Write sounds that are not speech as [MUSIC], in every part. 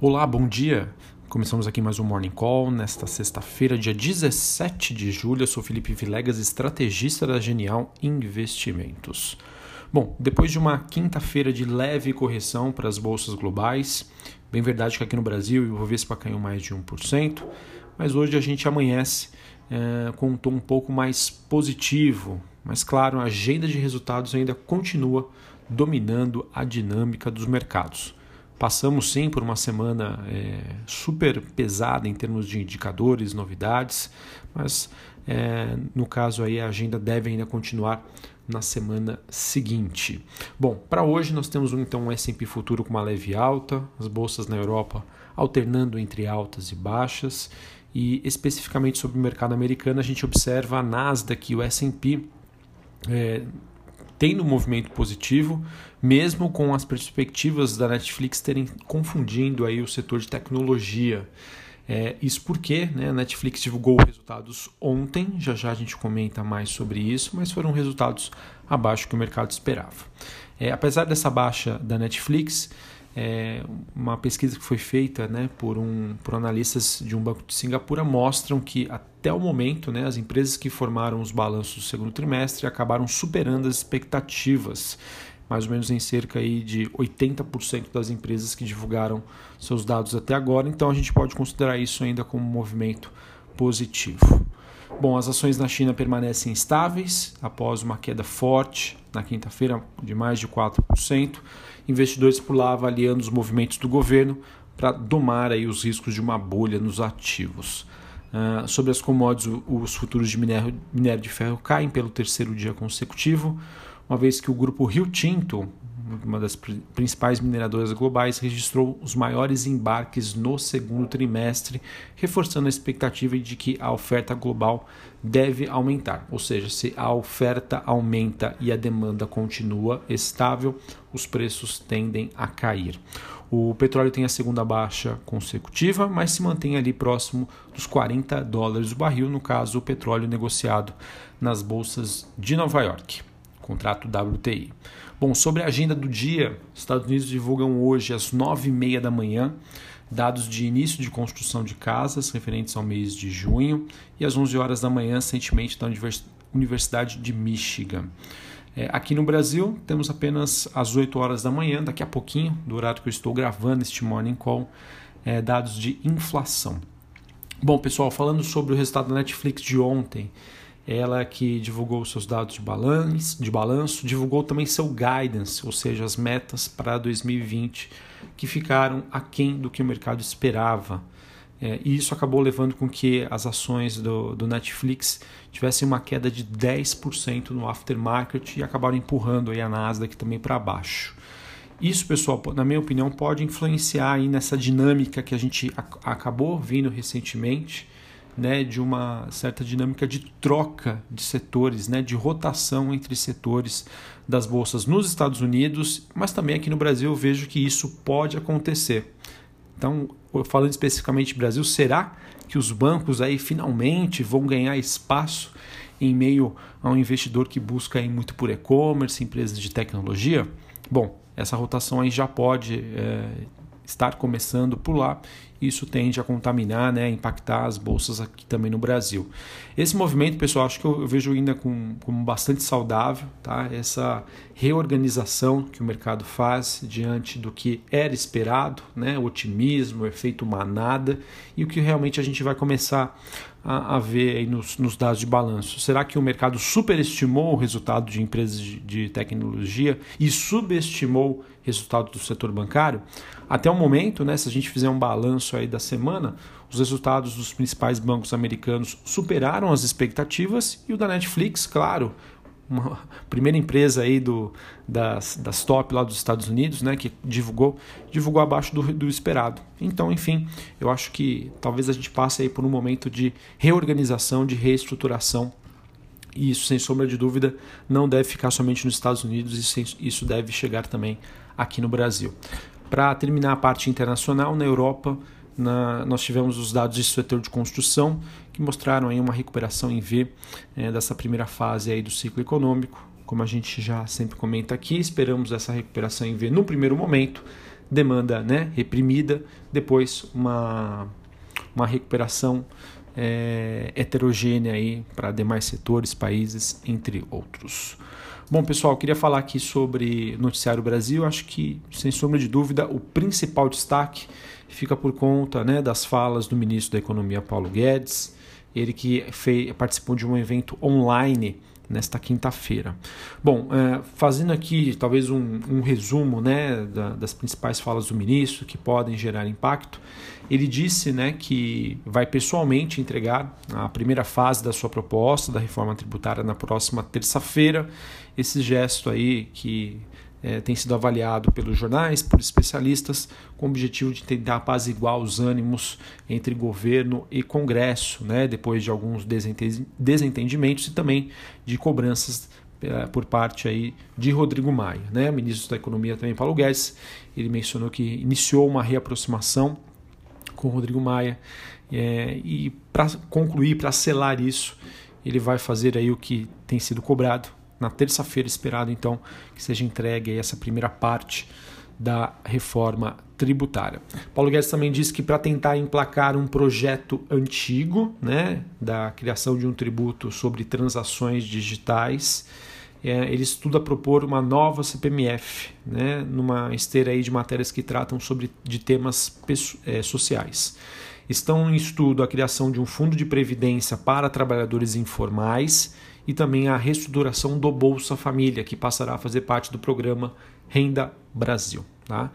Olá, bom dia. Começamos aqui mais um Morning Call nesta sexta-feira, dia 17 de julho. Eu sou Felipe Vilegas, estrategista da Genial Investimentos. Bom, depois de uma quinta-feira de leve correção para as bolsas globais, bem verdade que aqui no Brasil o Ibovespa caiu mais de 1%, mas hoje a gente amanhece é, com um tom um pouco mais positivo, mas claro, a agenda de resultados ainda continua dominando a dinâmica dos mercados. Passamos sim por uma semana é, super pesada em termos de indicadores, novidades, mas é, no caso aí a agenda deve ainda continuar na semana seguinte. Bom, para hoje nós temos então um S&P futuro com uma leve alta, as bolsas na Europa alternando entre altas e baixas, e especificamente sobre o mercado americano a gente observa a Nasdaq e o S&P é, tendo um movimento positivo, mesmo com as perspectivas da Netflix terem confundindo aí o setor de tecnologia. É, isso porque né, a Netflix divulgou resultados ontem, já já a gente comenta mais sobre isso, mas foram resultados abaixo que o mercado esperava. É, apesar dessa baixa da Netflix, é, uma pesquisa que foi feita né, por, um, por analistas de um banco de Singapura mostram que até o momento né, as empresas que formaram os balanços do segundo trimestre acabaram superando as expectativas, mais ou menos em cerca aí de 80% das empresas que divulgaram seus dados até agora, então a gente pode considerar isso ainda como um movimento positivo. Bom, as ações na China permanecem estáveis após uma queda forte na quinta-feira de mais de 4%. Investidores por lá avaliando os movimentos do governo para domar aí os riscos de uma bolha nos ativos. Uh, sobre as commodities, os futuros de minério, minério de ferro caem pelo terceiro dia consecutivo, uma vez que o grupo Rio Tinto, uma das principais mineradoras globais, registrou os maiores embarques no segundo trimestre, reforçando a expectativa de que a oferta global deve aumentar. Ou seja, se a oferta aumenta e a demanda continua estável, os preços tendem a cair. O petróleo tem a segunda baixa consecutiva, mas se mantém ali próximo dos 40 dólares o barril, no caso, o petróleo negociado nas bolsas de Nova York, contrato WTI. Bom, sobre a agenda do dia, os Estados Unidos divulgam hoje às 9h30 da manhã dados de início de construção de casas referentes ao mês de junho e às 11 horas da manhã, recentemente, da Universidade de Michigan. É, aqui no Brasil, temos apenas às 8 horas da manhã, daqui a pouquinho, do horário que eu estou gravando este Morning Call, é, dados de inflação. Bom, pessoal, falando sobre o resultado da Netflix de ontem, ela que divulgou seus dados de balanço, de balanço, divulgou também seu guidance, ou seja, as metas para 2020, que ficaram aquém do que o mercado esperava. É, e isso acabou levando com que as ações do, do Netflix tivessem uma queda de 10% no aftermarket e acabaram empurrando aí a Nasdaq também para baixo. Isso, pessoal, na minha opinião, pode influenciar aí nessa dinâmica que a gente acabou vendo recentemente, né, de uma certa dinâmica de troca de setores, né, de rotação entre setores das bolsas nos Estados Unidos, mas também aqui no Brasil eu vejo que isso pode acontecer. Então, falando especificamente Brasil, será que os bancos aí finalmente vão ganhar espaço em meio a um investidor que busca aí muito por e-commerce, empresas de tecnologia? Bom, essa rotação aí já pode é, estar começando por lá. Isso tende a contaminar, né, impactar as bolsas aqui também no Brasil. Esse movimento, pessoal, acho que eu, eu vejo ainda como, bastante saudável, tá? Essa reorganização que o mercado faz diante do que era esperado, né? O otimismo, o efeito manada e o que realmente a gente vai começar a, a ver aí nos, nos, dados de balanço. Será que o mercado superestimou o resultado de empresas de, de tecnologia e subestimou o resultado do setor bancário? Até o momento, né, se a gente fizer um balanço aí da semana, os resultados dos principais bancos americanos superaram as expectativas e o da Netflix, claro, uma [LAUGHS] primeira empresa aí do, das, das top lá dos Estados Unidos, né, que divulgou, divulgou abaixo do, do esperado. Então, enfim, eu acho que talvez a gente passe aí por um momento de reorganização, de reestruturação e isso, sem sombra de dúvida, não deve ficar somente nos Estados Unidos, isso deve chegar também aqui no Brasil. Para terminar a parte internacional, na Europa, na, nós tivemos os dados de setor de construção que mostraram aí uma recuperação em V é, dessa primeira fase aí do ciclo econômico. Como a gente já sempre comenta aqui, esperamos essa recuperação em V no primeiro momento, demanda né, reprimida, depois uma, uma recuperação é, heterogênea para demais setores, países, entre outros. Bom, pessoal, queria falar aqui sobre Noticiário Brasil. Acho que, sem sombra de dúvida, o principal destaque fica por conta né, das falas do ministro da Economia, Paulo Guedes, ele que fez, participou de um evento online nesta quinta-feira. Bom, é, fazendo aqui talvez um, um resumo né, da, das principais falas do ministro que podem gerar impacto, ele disse né, que vai pessoalmente entregar a primeira fase da sua proposta da reforma tributária na próxima terça-feira. Esse gesto aí que é, tem sido avaliado pelos jornais, por especialistas, com o objetivo de tentar apaziguar os ânimos entre governo e Congresso, né, depois de alguns desentendimentos e também de cobranças é, por parte aí de Rodrigo Maia. Né? Ministro da Economia também, Paulo Guedes, ele mencionou que iniciou uma reaproximação com Rodrigo Maia é, e para concluir, para selar isso, ele vai fazer aí o que tem sido cobrado, na terça-feira esperado então que seja entregue essa primeira parte da reforma tributária. Paulo Guedes também disse que para tentar emplacar um projeto antigo, né, da criação de um tributo sobre transações digitais, é, ele estuda propor uma nova CPMF, né, numa esteira aí de matérias que tratam sobre de temas é, sociais. Estão em estudo a criação de um fundo de previdência para trabalhadores informais e também a reestruturação do Bolsa Família, que passará a fazer parte do programa Renda Brasil. Tá?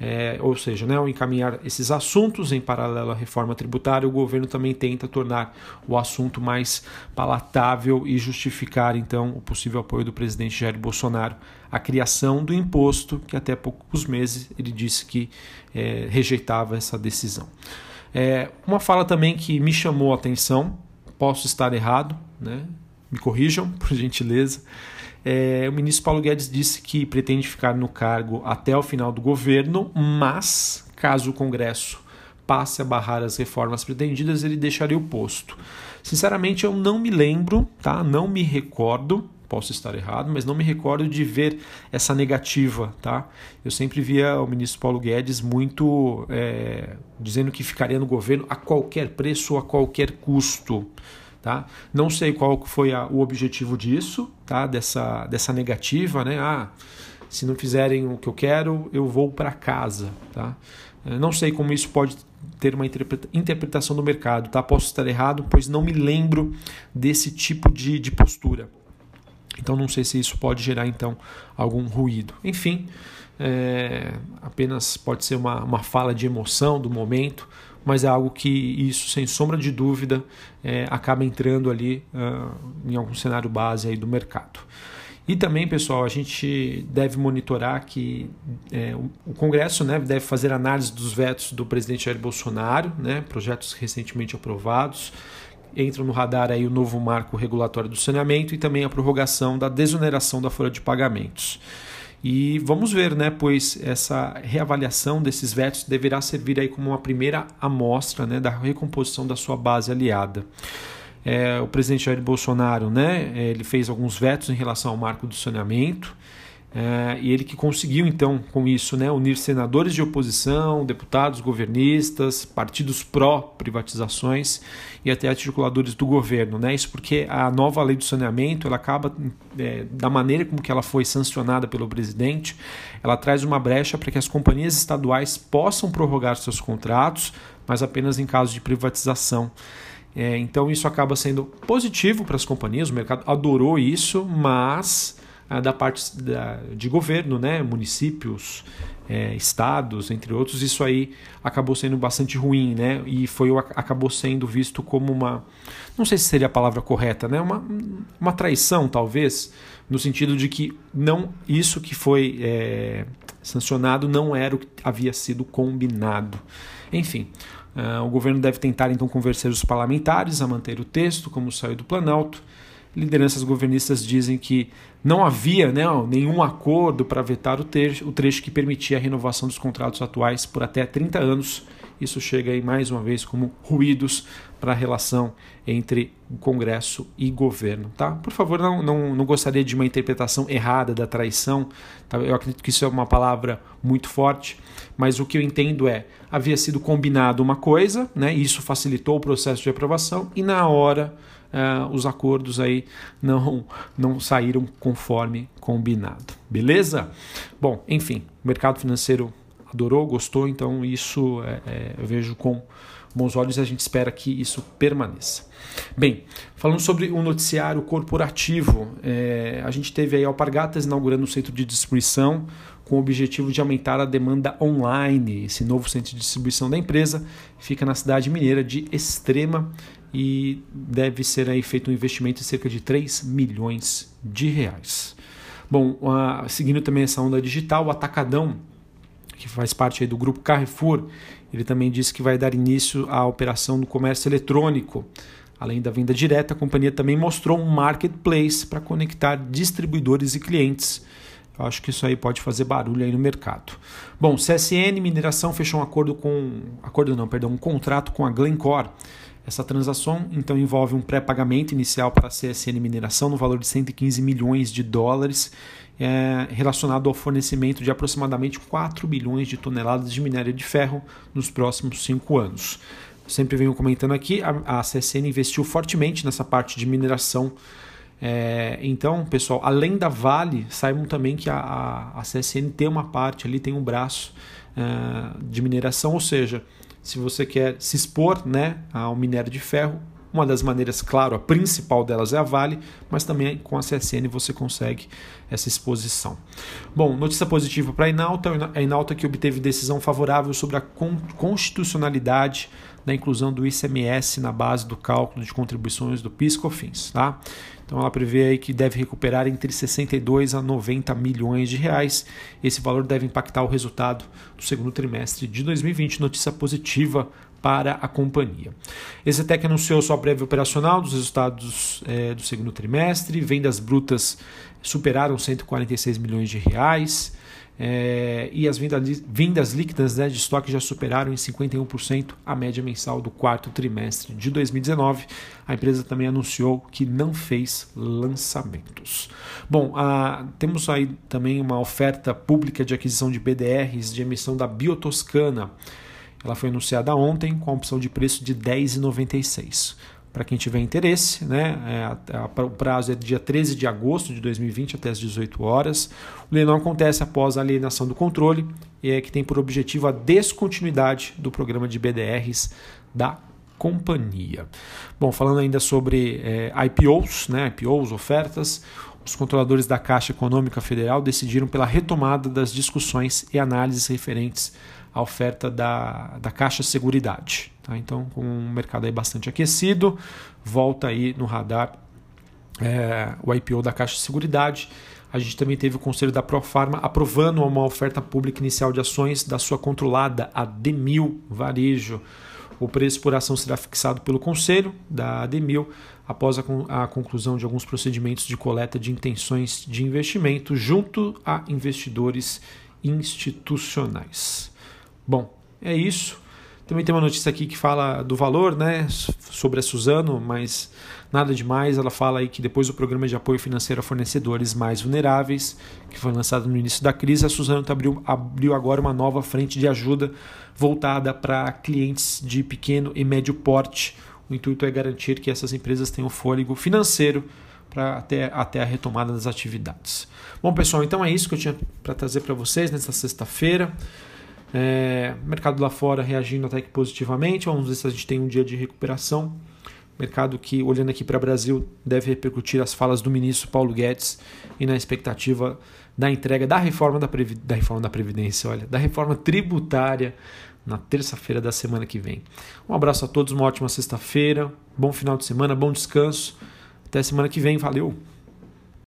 É, ou seja, né, ao encaminhar esses assuntos em paralelo à reforma tributária, o governo também tenta tornar o assunto mais palatável e justificar então o possível apoio do presidente Jair Bolsonaro à criação do imposto, que até poucos meses ele disse que é, rejeitava essa decisão. É, uma fala também que me chamou a atenção, posso estar errado, né? Me corrijam, [LAUGHS] por gentileza. É, o ministro Paulo Guedes disse que pretende ficar no cargo até o final do governo, mas caso o Congresso passe a barrar as reformas pretendidas, ele deixaria o posto. Sinceramente, eu não me lembro, tá? Não me recordo, posso estar errado, mas não me recordo de ver essa negativa, tá? Eu sempre via o ministro Paulo Guedes muito é, dizendo que ficaria no governo a qualquer preço ou a qualquer custo. Tá? Não sei qual foi a, o objetivo disso, tá? dessa, dessa negativa, né? Ah, se não fizerem o que eu quero, eu vou para casa. Tá? Não sei como isso pode ter uma interpretação do mercado, tá? Posso estar errado, pois não me lembro desse tipo de, de postura. Então não sei se isso pode gerar então algum ruído. Enfim, é, apenas pode ser uma, uma fala de emoção do momento, mas é algo que isso, sem sombra de dúvida, é, acaba entrando ali uh, em algum cenário base aí do mercado. E também, pessoal, a gente deve monitorar que é, o Congresso né, deve fazer análise dos vetos do presidente Jair Bolsonaro, né, projetos recentemente aprovados. Entra no radar aí o novo marco regulatório do saneamento e também a prorrogação da desoneração da folha de pagamentos. E vamos ver, né, pois essa reavaliação desses vetos deverá servir aí como uma primeira amostra né, da recomposição da sua base aliada. É, o presidente Jair Bolsonaro, né, ele fez alguns vetos em relação ao marco do saneamento, é, e ele que conseguiu, então, com isso, né, unir senadores de oposição, deputados governistas, partidos pró-privatizações e até articuladores do governo. Né? Isso porque a nova lei do saneamento, ela acaba, é, da maneira como que ela foi sancionada pelo presidente, ela traz uma brecha para que as companhias estaduais possam prorrogar seus contratos, mas apenas em caso de privatização. É, então isso acaba sendo positivo para as companhias, o mercado adorou isso, mas da parte da, de governo, né, municípios, é, estados, entre outros, isso aí acabou sendo bastante ruim, né, e foi acabou sendo visto como uma, não sei se seria a palavra correta, né, uma, uma traição talvez, no sentido de que não isso que foi é, sancionado não era o que havia sido combinado. Enfim, uh, o governo deve tentar então convencer os parlamentares a manter o texto como saiu do Planalto lideranças governistas dizem que não havia né, nenhum acordo para vetar o trecho, o trecho que permitia a renovação dos contratos atuais por até 30 anos Isso chega aí mais uma vez como ruídos para a relação entre o Congresso e governo. Tá? Por favor, não, não, não gostaria de uma interpretação errada da traição. Tá? Eu acredito que isso é uma palavra muito forte, mas o que eu entendo é havia sido combinado uma coisa, né? E isso facilitou o processo de aprovação e na hora uh, os acordos aí não não saíram conforme combinado, beleza? Bom, enfim, o mercado financeiro adorou, gostou, então isso é, é, eu vejo com bons olhos e a gente espera que isso permaneça. Bem, falando sobre o noticiário corporativo, é, a gente teve aí Alpargatas inaugurando um centro de distribuição com o objetivo de aumentar a demanda online. Esse novo centro de distribuição da empresa fica na cidade mineira de Extrema e deve ser aí feito um investimento de cerca de 3 milhões de reais. Bom, uh, seguindo também essa onda digital, o Atacadão que faz parte do grupo Carrefour, ele também disse que vai dar início à operação no comércio eletrônico. Além da venda direta, a companhia também mostrou um marketplace para conectar distribuidores e clientes. Eu acho que isso aí pode fazer barulho aí no mercado. Bom, CSN Mineração fechou um acordo com, acordo não, perdão, um contrato com a Glencore. Essa transação então envolve um pré-pagamento inicial para a CSN Mineração no valor de 115 milhões de dólares é, relacionado ao fornecimento de aproximadamente 4 bilhões de toneladas de minério de ferro nos próximos cinco anos. sempre venho comentando aqui, a, a CSN investiu fortemente nessa parte de mineração. É, então, pessoal, além da Vale, saibam também que a, a, a CSN tem uma parte ali, tem um braço é, de mineração, ou seja, se você quer se expor né, ao minério de ferro, uma das maneiras, claro, a principal delas é a Vale, mas também com a CSN você consegue essa exposição. Bom, notícia positiva para a Inalta, a Inalta que obteve decisão favorável sobre a constitucionalidade da inclusão do ICMS na base do cálculo de contribuições do PIS/COFINS, tá? Então ela prevê aí que deve recuperar entre 62 a 90 milhões de reais. Esse valor deve impactar o resultado do segundo trimestre de 2020. Notícia positiva para a companhia. Exetec anunciou sua prévia operacional dos resultados é, do segundo trimestre, vendas brutas superaram 146 milhões de reais. É, e as vendas, líquidas né, de estoque já superaram em 51% a média mensal do quarto trimestre de 2019. A empresa também anunciou que não fez lançamentos. Bom, a, temos aí também uma oferta pública de aquisição de BDRs de emissão da Biotoscana. Ela foi anunciada ontem com a opção de preço de R$ 10,96. Para quem tiver interesse, né, é, o prazo é dia 13 de agosto de 2020 até as 18 horas. O leilão acontece após a alienação do controle e é que tem por objetivo a descontinuidade do programa de BDRs da companhia. Bom, falando ainda sobre é, IPOs, né, IPOs, ofertas, os controladores da Caixa Econômica Federal decidiram pela retomada das discussões e análises referentes a oferta da, da Caixa Seguridade. Tá? Então, com o mercado aí bastante aquecido, volta aí no radar é, o IPO da Caixa Seguridade. A gente também teve o Conselho da Profarma aprovando uma oferta pública inicial de ações da sua controlada, a Demil Varejo. O preço por ação será fixado pelo Conselho da Demil após a, conclusão de alguns procedimentos de coleta de intenções de investimento junto a investidores institucionais. Bom, é isso. Também tem uma notícia aqui que fala do valor, né, sobre a Suzano, mas nada demais. Ela fala aí que depois do programa de apoio financeiro a fornecedores mais vulneráveis, que foi lançado no início da crise, a Suzano abriu, abriu agora uma nova frente de ajuda voltada para clientes de pequeno e médio porte. O intuito é garantir que essas empresas tenham fôlego financeiro para até, até a retomada das atividades. Bom, pessoal, então é isso que eu tinha para trazer para vocês nesta sexta-feira. É, mercado lá fora reagindo até que positivamente. Vamos ver se a gente tem um dia de recuperação. Mercado que, olhando aqui para o Brasil, deve repercutir as falas do ministro Paulo Guedes e na expectativa da entrega da reforma da, Previ... da reforma da Previdência, olha, da reforma tributária na terça-feira da semana que vem. Um abraço a todos, uma ótima sexta-feira, bom final de semana, bom descanso. Até semana que vem, valeu!